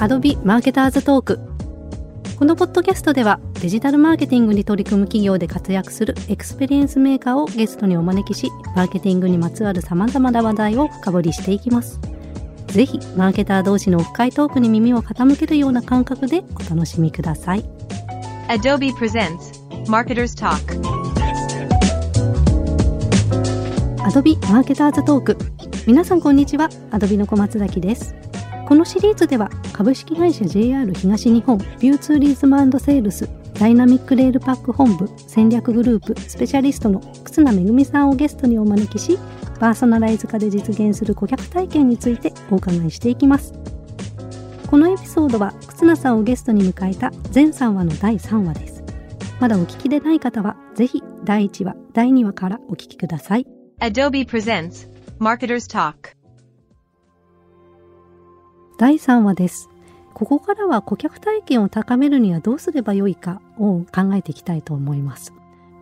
Adobe マーケターズトークこのポッドキャストではデジタルマーケティングに取り組む企業で活躍するエクスペリエンスメーカーをゲストにお招きしマーケティングにまつわる様々な話題を深掘りしていきます。ぜひマーケター同士の深いトークに耳を傾けるような感覚でお楽しみください。Adobe presents Marketer's Talk. Adobe Marketer's Talk皆さんこんにちは。Adobe の小松崎ですこのシリーズでは株式会社 JR 東日本びゅうツーリズム＆セールスダイナミックレールパック本部戦略グループスペシャリストの沓名恵さんをゲストにお招きしパーソナライズ化で実現する顧客体験についてお伺いしていきます。このエピソードは沓名さんをゲストに迎えた全3話の第3話です。まだお聞きでない方はぜひ第1話第2話からお聞きください。Adobe presents Marketers Talk. 第3話です。ここからは顧客体験を高めるにはどうすればよいかを考えていきたいと思います。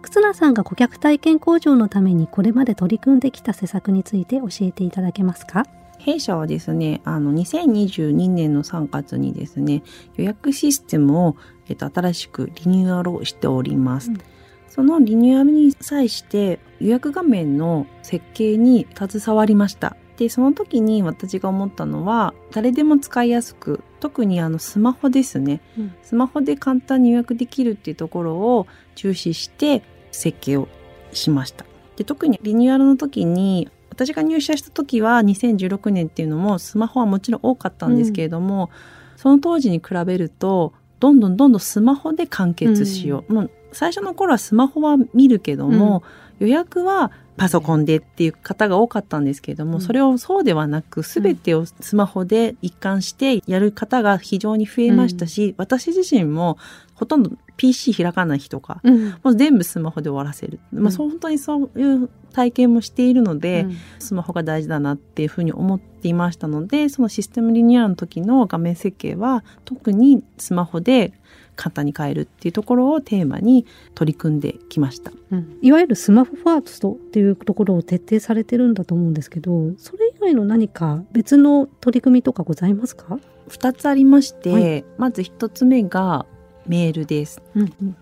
忽那さんが顧客体験向上のためにこれまで取り組んできた施策について教えていただけますか？弊社はですね、あの、2022年の3月にですね、予約システムを、えっと、新しくリニューアルをしております。うんそのリニューアルに際して予約画面の設計に携わりました。で、その時に私が思ったのは、誰でも使いやすく、特にあのスマホですね。うんスマホで簡単に予約できるっていうところを重視して設計をしました。で特にリニューアルの時に私が入社した時は2016年っていうのもスマホはもちろん多かったんですけれども、その当時に比べるとどんどんどんどんスマホで完結しよう。もう最初の頃はスマホは見るけども、予約はパソコンでっていう方が多かったんですけれども、うん。それをそうではなく全てをスマホで一貫してやる方が非常に増えましたし、私自身もほとんど PC 開かない日とか、うん。もう全部スマホで終わらせる。まあ、そう本当にそういう体験もしているので、スマホが大事だなっていうふうに思っていましたので、そのシステムリニューアルの時の画面設計は特にスマホで簡単に変えるっていうところをテーマに取り組んできました。うんいわゆるスマホファーストっていうところを徹底されてるんだと思うんですけどそれ以外の何か別の取り組みとかございますか、2つありまして、はいまず1つ目がメールです。うんうん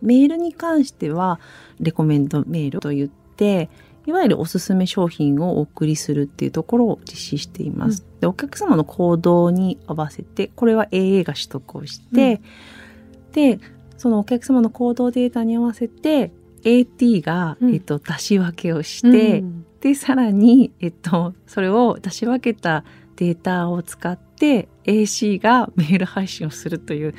メールに関してはレコメンドメールと言っていわゆるおすすめ商品をお送りするっていうところを実施しています。でお客様の行動に合わせてこれは AA が取得をして、でそのお客様の行動データに合わせて AT が、うん。えっと、出し分けをして、うん。でさらに、えっと、それを出し分けたデータを使って AC がメール配信をするという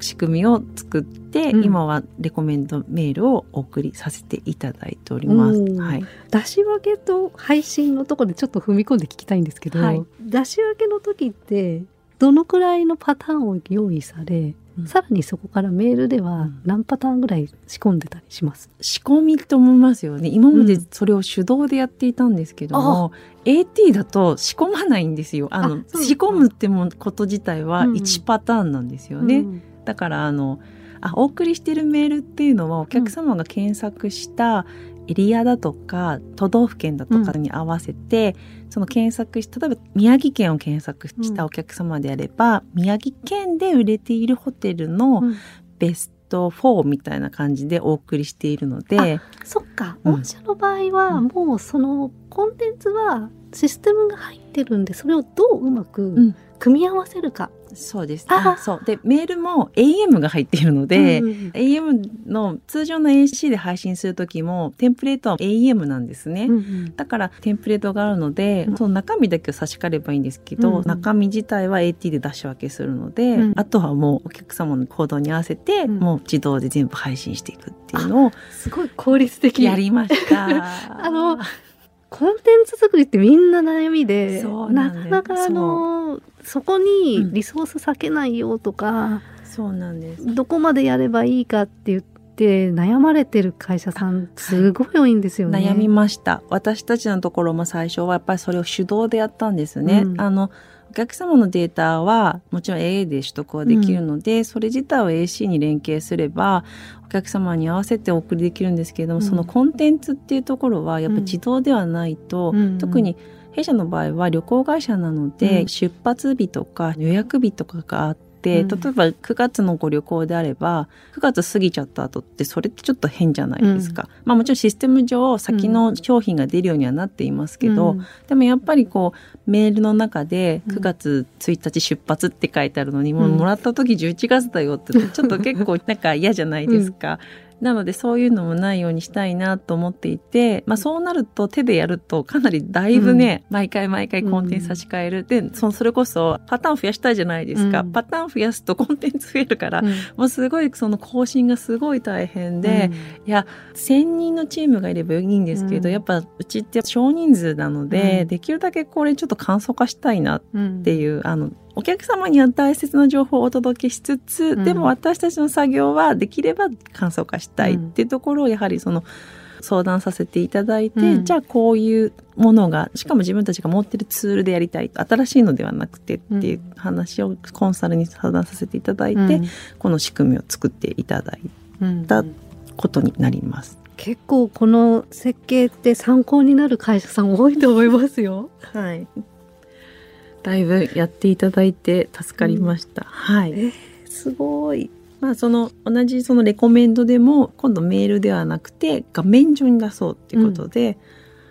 仕組みを作って、うん。今はレコメンドメールをお送りさせていただいております。うん。はい、出し分けと配信のところでちょっと踏み込んで聞きたいんですけど、はい。出し分けの時ってどのくらいのパターンを用意され、うん。さらにそこからメールではうん。何パターンぐらい仕込んでたりします、仕込みと思いますよね。今までうん。それを手動でやっていたんですけども、AT だと仕込まないんですよ。あの仕込むってもこと自体はうん。1パターンなんですよね。うんだからあのあお送りしてるメールっていうのはお客様が検索したエリアだとか都道府県だとかに合わせて、その検索し例えば宮城県を検索したお客様であれば、宮城県で売れているホテルのうん。ベスト4みたいな感じでお送りしているので、そっか。うん。御社の場合はもうそのコンテンツはシステムが入ってるんでそれをどううまくん。組み合わせるか、そうです。あ。あそう。でメールも AM が入っているので、うんうん AM の通常の AC で配信する時もテンプレートは AM なんですね。うんうん。だからテンプレートがあるので、うん。その中身だけを差し替えればいいんですけど、うんうん。中身自体は AT で出し分けするので、うんあとはもうお客様の行動に合わせて、うん。もう自動で全部配信していくっていうのをすごい効率的やりました。あのコンテンツ作りってみんな悩みでなかなかあのそこにリソース割けないよとか、そうなんです。どこまでやればいいかって言っって悩まれてる会社さんすごい多いんですよね。悩みました。私たちのところも最初はやっぱりそれを手動でやったんですね。うんあの、お客様のデータはもちろん AA で取得はできるので、それ自体を AC に連携すればお客様に合わせてお送りできるんですけれども、うんそのコンテンツっていうところはやっぱり自動ではないと、うん特に弊社の場合は旅行会社なので、うん出発日とか予約日とかがあって、うん。例えば9月のご旅行であれば9月過ぎちゃった後ってそれってちょっと変じゃないですか、まあもちろんシステム上先の商品が出るようにはなっていますけど、うん。でもやっぱりこうメールの中でうん。9月1日出発って書いてあるのに、もううん。もらった時11月だよってちょっと結構なんか嫌じゃないですか。なのでそういうのもないようにしたいなと思っていて、まあそうなると手でやるとかなりだいぶね、毎回毎回コンテンツ差し替える。で、そのそれこそパターン増やしたいじゃないですか。うん。パターン増やすとコンテンツ増えるから、うん。もうすごいその更新がすごい大変で、いや、1000人のチームがいればいいんですけど、うん。やっぱうちって少人数なので、うん。できるだけこれちょっと簡素化したいなっうんていう、あの、お客様には大切な情報をお届けしつつ、んでも私たちの作業はできれば簡素化したいっていうところをやはりその、相談させていただいて、うんじゃあこういうものが、しかも自分たちが持ってるツールでやりたい。新しいのではなくてっていう話をコンサルに相談させていただいて、うんこの仕組みを作っていただいうんたことになります。結構この設計って参考になる会社さん多いと思いますよ。はい。だいぶやっていただいて助かりました。はい。すごい。まあその同じそのレコメンドでも今度メールではなくて画面上に出そうっていうことで、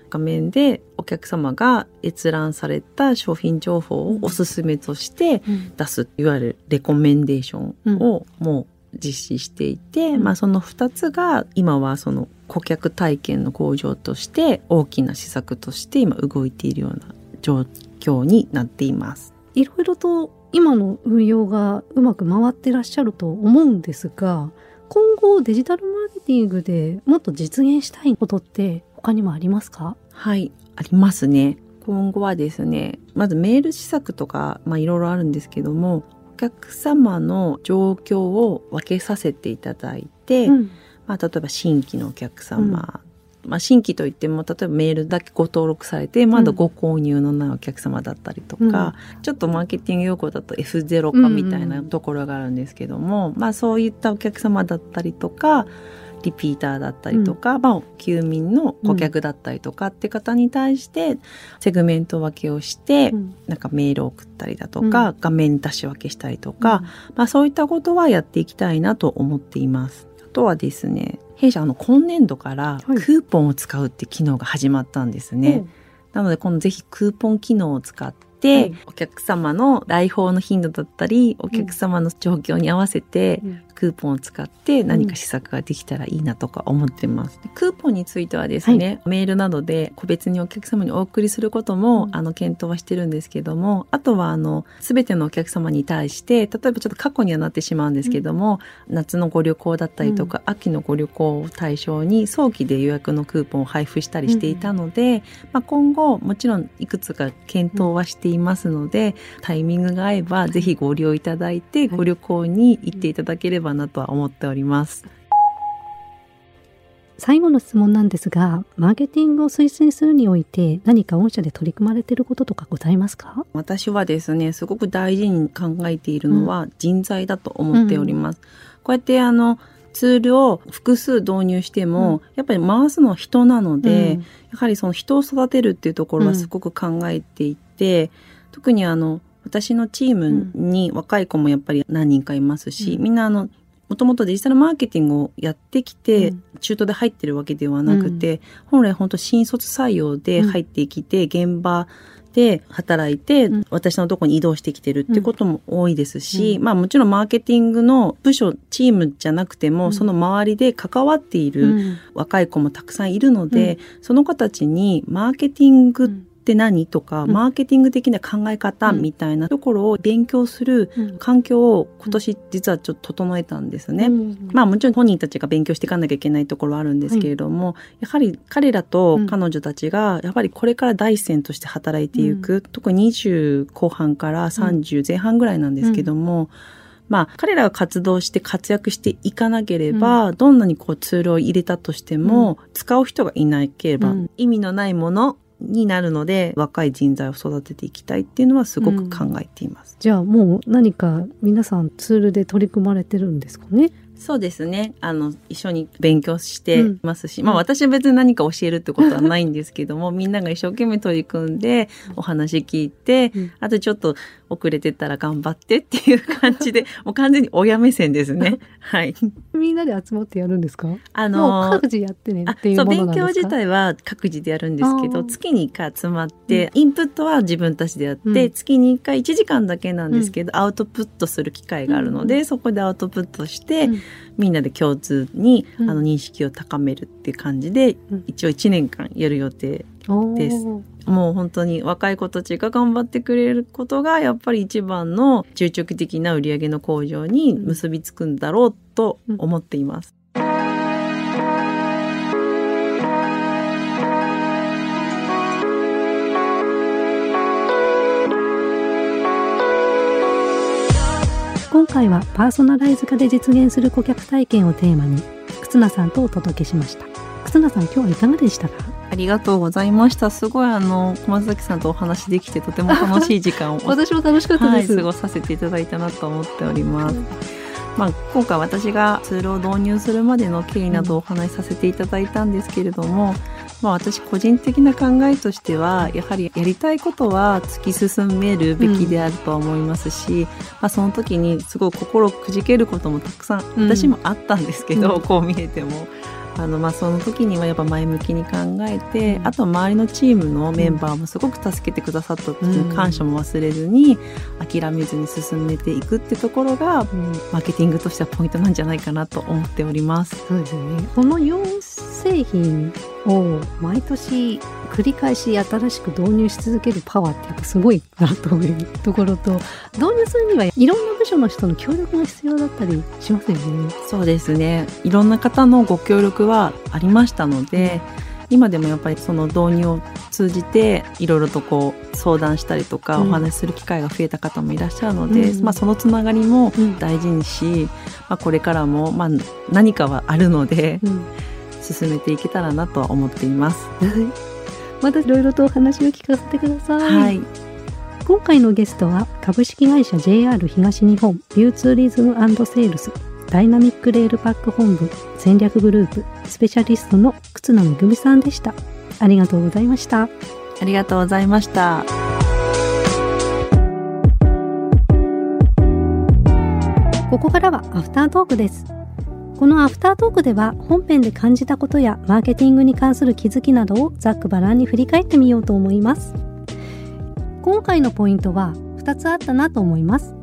画面でお客様が閲覧された商品情報をおすすめとして出す、いわゆるレコメンデーションをもう実施していて、うんまあその2つが今はその顧客体験の向上として大きな施策として今動いているような状況になっています。いろいろと今の運用がうまく回ってらっしゃると思うんですが、今後デジタルマーケティングでもっと実現したいことって他にもありますか？はい、ありますね。今後はですね、まずメール施策とか、まあいろいろあるんですけども、お客様の状況を分けさせていただいて、うんまあ例えば新規のお客様、まあ新規といっても、例えばメールだけご登録されて、まだご購入のないお客様だったりとか、ちょっとマーケティング用語だと F0 化みたいなところがあるんですけども、まあそういったお客様だったりとか、リピーターだったりとか、まあ、休眠の顧客だったりとかって方に対して、セグメント分けをして、うん。なんかメールを送ったりだとか、う画面出し分けしたりとか、まあそういったことはやっていきたいなと思っています。あとはですね、弊社あの今年度からクはい。ーポンを使うって機能が始まったんですね。なので、このぜひクーポン機能を使って、はい。お客様の来訪の頻度だったり、お客様の状況に合わせて、うんクーポンを使って何か施策ができたらいいなとか思ってます。でクーポンについてはですね、メールなどで個別にお客様にお送りすることも、うん。あの検討はしてるんですけども、あとはあの全てのお客様に対して、例えばちょっと過去にはなってしまうんですけども、夏のご旅行だったりとか、秋のご旅行を対象に早期で予約のクーポンを配布したりしていたので、まあ、今後もちろんいくつか検討はしていますので、タイミングが合えばぜひご利用いただいて、ご旅行に行っていただければなとは思っております。最後の質問なんですが、マーケティングを推進するにおいて何か御社で取り組まれていることとかございますか？私はですね、すごく大事に考えているのは人材だと思っております。こうやってあの、ツールを複数導入しても、やっぱり回すのは人なので、うん。やはりその人を育てるっていうところはすごく考えていて、特にあの、私のチームに若い子もやっぱり何人かいますし、うん。みんなあの、もともとデジタルマーケティングをやってきて、うん。中途で入ってるわけではなくて、本来本当新卒採用で入ってきて、現場で働いて、うん。私のとこに移動してきてるってことも多いですし、うん。まあもちろんマーケティングの部署、チームじゃなくても、うん。その周りで関わっている、うん。若い子もたくさんいるので、その子たちにマーケティングって何とか、うん。マーケティング的な考え方うん。みたいなところを勉強するうん。環境を今年実はちょっと整えたんですね。うん。まあもちろん本人たちが勉強していかなきゃいけないところはあるんですけれども、やはり彼らと彼女たちがやっぱりこれから第一線として働いていく、特に20後半から30前半ぐらいなんですけども、まあ、彼らが活動して活躍していかなければ、どんなにこうツールを入れたとしても、使う人がいなければ、うん。意味のないものになるので、若い人材を育てていきたいっていうのはすごく考えています。じゃあもう何か皆さんツールで取り組まれてるんですかね？そうですね。あの、一緒に勉強していますし、まあ私は別に何か教えるってことはないんですけども、みんなが一生懸命取り組んで、お話聞いて、うん。あとちょっと遅れてたら頑張ってっていう感じで、もう完全に親目線ですね。はい。みんなで集まってやるんですか？あもう各自やってねあっていう勉強自体は各自でやるんですけど月に1回集まって、インプットは自分たちでやって、うん。月に1回1時間だけなんですけど、アウトプットする機会があるので、うんそこでアウトプットして、うん。みんなで共通に、うん。あの認識を高めるっていう感じで、うん。一応1年間やる予定です。もう本当に若い子たちが頑張ってくれることがやっぱり一番の中長期的な売り上げの向上に結びつくんだろうと思っています。今回はパーソナライズ化で実現する顧客体験をテーマに忽那さんとお届けしました。忽那さん今日はいかがでしたか？ありがとうございました。すごいあの小松崎さんとお話できてとても楽しい時間を 私も楽しかったはい、です、過ごさせていただいたなと思っております。まあ、今回私がツールを導入するまでの経緯などをお話しさせていただいたんですけれども、まあ、私個人的な考えとしてはやはりやりたいことは突き進めるべきであるとは思いますし、まあ、その時にすごい心くじけることもたくさんうん私もあったんですけど、うんこう見えても。あのまあその時にはやっぱ前向きに考えて、うん。あと周りのチームのメンバーもすごく助けてくださったっていううん感謝も忘れずに諦めずに進めていくってところがうん。マーケティングとしてはポイントなんじゃないかなと思っております。そうですよね。この4製品を毎年繰り返し新しく導入し続けるパワーってやっぱすごいなというところと導入するにはいろんな部署の人の協力が必要だったりしますよね。そうですね。いろんな方のご協力はありましたので、今でもやっぱりその導入を通じていろいろとこう相談したりとかうんお話しする機会が増えた方もいらっしゃるので、うんまあそのつながりもうん大事にし、まあこれからもまあ何かはあるのでうん進めていけたらなとは思っています。はいまたいろいろとお話を聞かせてください。はい。今回のゲストは株式会社 JR 東日本びゅうツーリズム＆セールスダイナミックレールパック本部戦略グループスペシャリストの忽那めぐみさんでした。ありがとうございました。ありがとうございました。ここからはアフタートークです。このアフタートークでは本編で感じたことやマーケティングに関する気づきなどをざっくばらんに振り返ってみようと思います。今回のポイントは2つあったなと思います。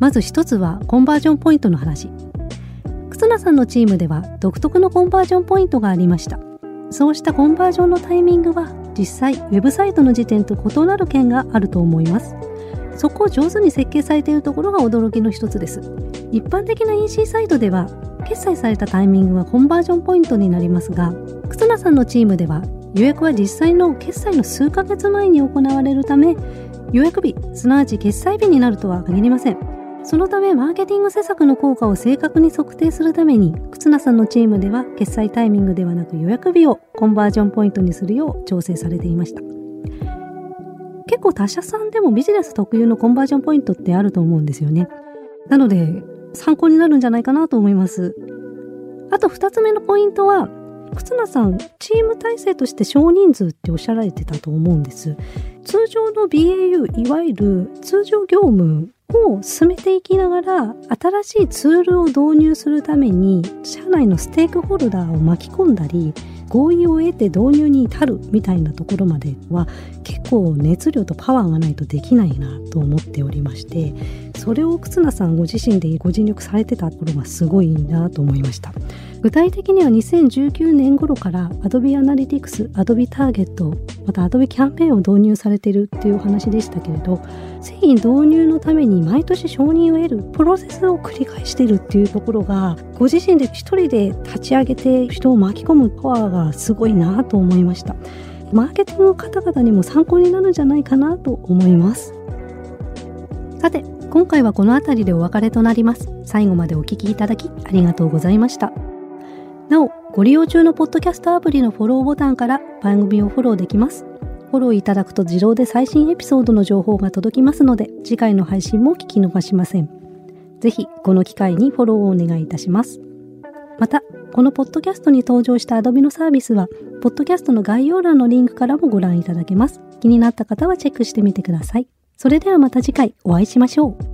まず1つはコンバージョンポイントの話。忽那さんのチームでは独特のコンバージョンポイントがありました。そうしたコンバージョンのタイミングは実際ウェブサイトの時点と異なる件があると思います。そこを上手に設計されているところが驚きの一つです。一般的な EC サイトでは決済されたタイミングはコンバージョンポイントになりますが忽那さんのチームでは予約は実際の決済の数ヶ月前に行われるため予約日すなわち決済日になるとは限りませんそのためマーケティング施策の効果を正確に測定するために忽那さんのチームでは決済タイミングではなく予約日をコンバージョンポイントにするよう調整されていました結構他社さんでもビジネス特有のコンバージョンポイントってあると思うんですよねなので参考になるんじゃないかなと思います。あと二つ目のポイントは、忽那さん、チーム体制として少人数っておっしゃられてたと思うんです。通常の BAU、いわゆる通常業務を進めていきながら、新しいツールを導入するために、社内のステークホルダーを巻き込んだり、合意を得て導入に至るみたいなところまでは結構熱量とパワーがないとできないなと思っておりましてそれを忽那さんご自身でご尽力されてたところがすごいなと思いました。具体的には2019年頃から Adobe Analytics、Adobe Target また Adobe キャンペーンを導入されているっていうお話でしたけれど製品導入のために毎年承認を得るプロセスを繰り返してるっていうところがご自身で一人で立ち上げて人を巻き込むパワーがすごいなと思いましたマーケティングの方々にも参考になるんじゃないかなと思いますさて、今回はこの辺りでお別れとなります。最後までお聞きいただきありがとうございました。なお、ご利用中のポッドキャストアプリのフォローボタンから番組をフォローできます。フォローいただくと自動で最新エピソードの情報が届きますので、次回の配信も聞き逃しません。ぜひ、この機会にフォローをお願いいたします。また、このポッドキャストに登場した Adobe のサービスは、ポッドキャストの概要欄のリンクからもご覧いただけます。気になった方はチェックしてみてください。それではまた次回お会いしましょう。